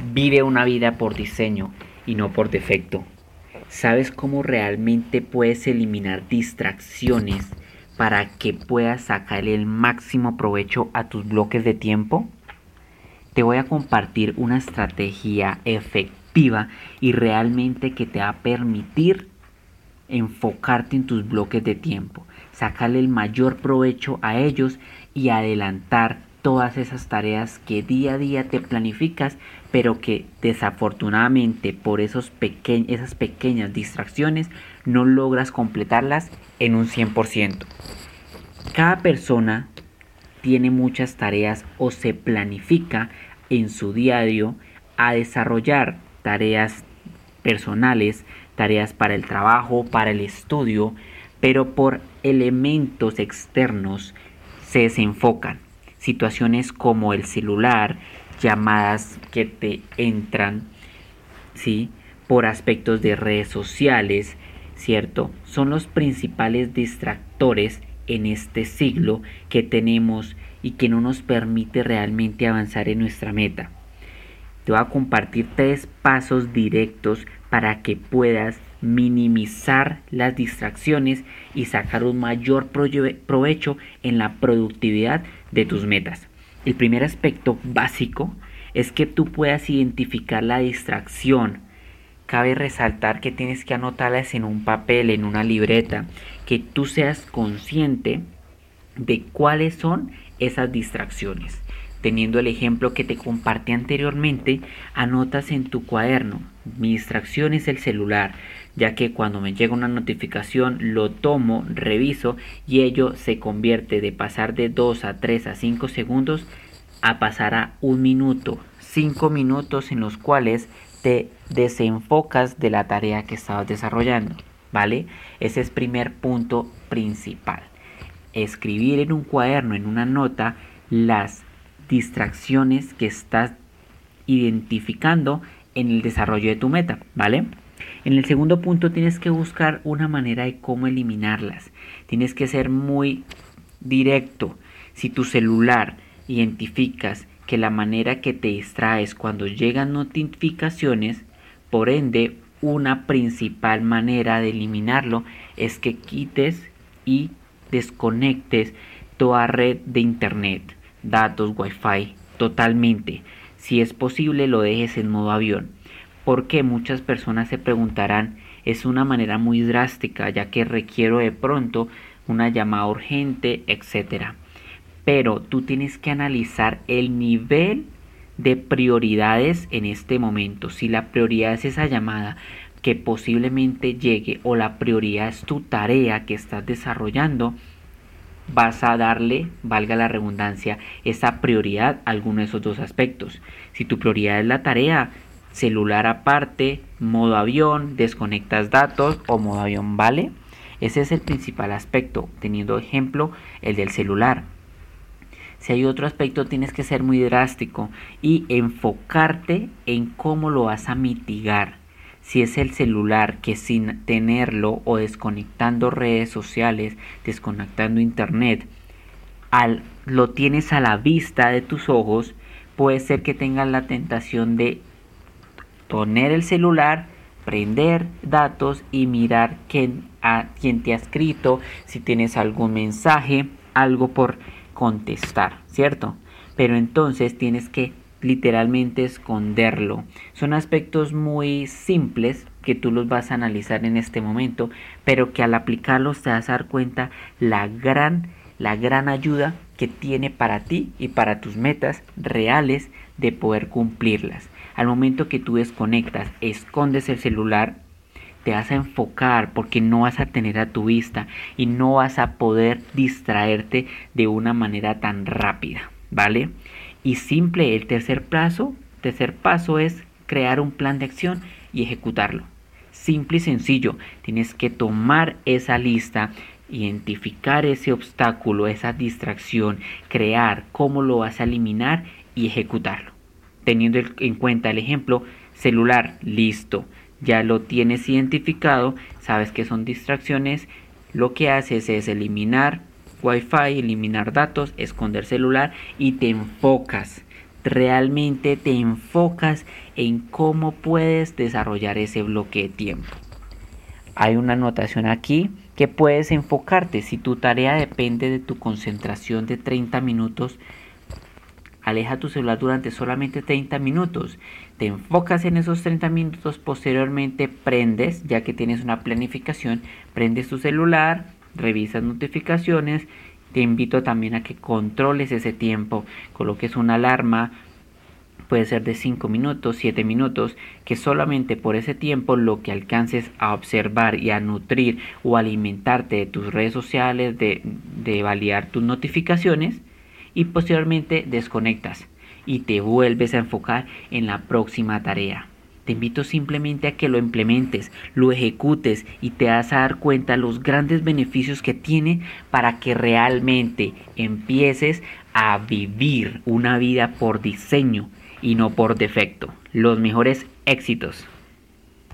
Vive una vida por diseño y no por defecto. ¿Sabes cómo realmente puedes eliminar distracciones para que puedas sacar el máximo provecho a tus bloques de tiempo? Te voy a compartir una estrategia efectiva y realmente que te va a permitir enfocarte en tus bloques de tiempo, sacarle el mayor provecho a ellos y adelantar todas esas tareas que día a día te planificas, pero que desafortunadamente por esos esas pequeñas distracciones no logras completarlas en un 100%. Cada persona tiene muchas tareas o se planifica en su diario a desarrollar tareas personales, tareas para el trabajo, para el estudio, pero por elementos externos se desenfocan situaciones como el celular, llamadas que te entran, ¿sí? Por aspectos de redes sociales, ¿cierto? Son los principales distractores en este siglo que tenemos y que no nos permite realmente avanzar en nuestra meta. Te voy a compartir tres pasos directos para que puedas minimizar las distracciones y sacar un mayor provecho en la productividad de tus metas. El primer aspecto básico es que tú puedas identificar la distracción. Cabe resaltar que tienes que anotarlas en un papel, en una libreta, que tú seas consciente de cuáles son esas distracciones. Teniendo el ejemplo que te compartí anteriormente, anotas en tu cuaderno, mi distracción es el celular, ya que cuando me llega una notificación lo tomo, reviso y ello se convierte de pasar de 2 a 3 a 5 segundos a pasar a un minuto, 5 minutos en los cuales te desenfocas de la tarea que estabas desarrollando, ¿vale? Ese es primer punto principal. Escribir en un cuaderno, en una nota, las distracciones que estás identificando en el desarrollo de tu meta, ¿vale? En el segundo punto tienes que buscar una manera de cómo eliminarlas. Tienes que ser muy directo. Si tu celular identificas que la manera que te distraes cuando llegan notificaciones, por ende, una principal manera de eliminarlo es que quites y desconectes toda red de internet, datos, wifi, totalmente. Si es posible, lo dejes en modo avión porque muchas personas se preguntarán, es una manera muy drástica ya que requiero de pronto una llamada urgente, etc. Pero tú tienes que analizar el nivel de prioridades en este momento. Si la prioridad es esa llamada que posiblemente llegue o la prioridad es tu tarea que estás desarrollando, vas a darle, valga la redundancia, esa prioridad a alguno de esos dos aspectos. Si tu prioridad es la tarea, celular aparte, modo avión, desconectas datos o modo avión, ¿vale? Ese es el principal aspecto, teniendo ejemplo el del celular. Si hay otro aspecto, tienes que ser muy drástico y enfocarte en cómo lo vas a mitigar. Si es el celular que sin tenerlo o desconectando redes sociales, desconectando internet, al, lo tienes a la vista de tus ojos, puede ser que tengas la tentación de poner el celular, prender datos y mirar quién, a, quién te ha escrito, si tienes algún mensaje, algo por contestar, ¿cierto? Pero entonces tienes que literalmente esconderlo. Son aspectos muy simples que tú los vas a analizar en este momento, pero que al aplicarlos te vas a dar cuenta la gran la gran ayuda que tiene para ti y para tus metas reales de poder cumplirlas. Al momento que tú desconectas, escondes el celular, te vas a enfocar porque no vas a tener a tu vista y no vas a poder distraerte de una manera tan rápida, ¿vale? Y simple, el tercer paso, tercer paso es crear un plan de acción y ejecutarlo. Simple y sencillo, tienes que tomar esa lista, identificar ese obstáculo, esa distracción, crear cómo lo vas a eliminar y ejecutarlo teniendo en cuenta el ejemplo celular, listo, ya lo tienes identificado, sabes que son distracciones, lo que haces es eliminar wifi, eliminar datos, esconder celular y te enfocas, realmente te enfocas en cómo puedes desarrollar ese bloque de tiempo. Hay una anotación aquí que puedes enfocarte. Si tu tarea depende de tu concentración de 30 minutos, aleja tu celular durante solamente 30 minutos. Te enfocas en esos 30 minutos, posteriormente prendes, ya que tienes una planificación, prendes tu celular, revisas notificaciones. Te invito también a que controles ese tiempo, coloques una alarma, puede ser de 5 minutos, 7 minutos, que solamente por ese tiempo lo que alcances a observar y a nutrir o alimentarte de tus redes sociales, de, de validar tus notificaciones y posteriormente desconectas y te vuelves a enfocar en la próxima tarea. Te invito simplemente a que lo implementes, lo ejecutes y te das a dar cuenta los grandes beneficios que tiene para que realmente empieces a vivir una vida por diseño y no por defecto. Los mejores éxitos.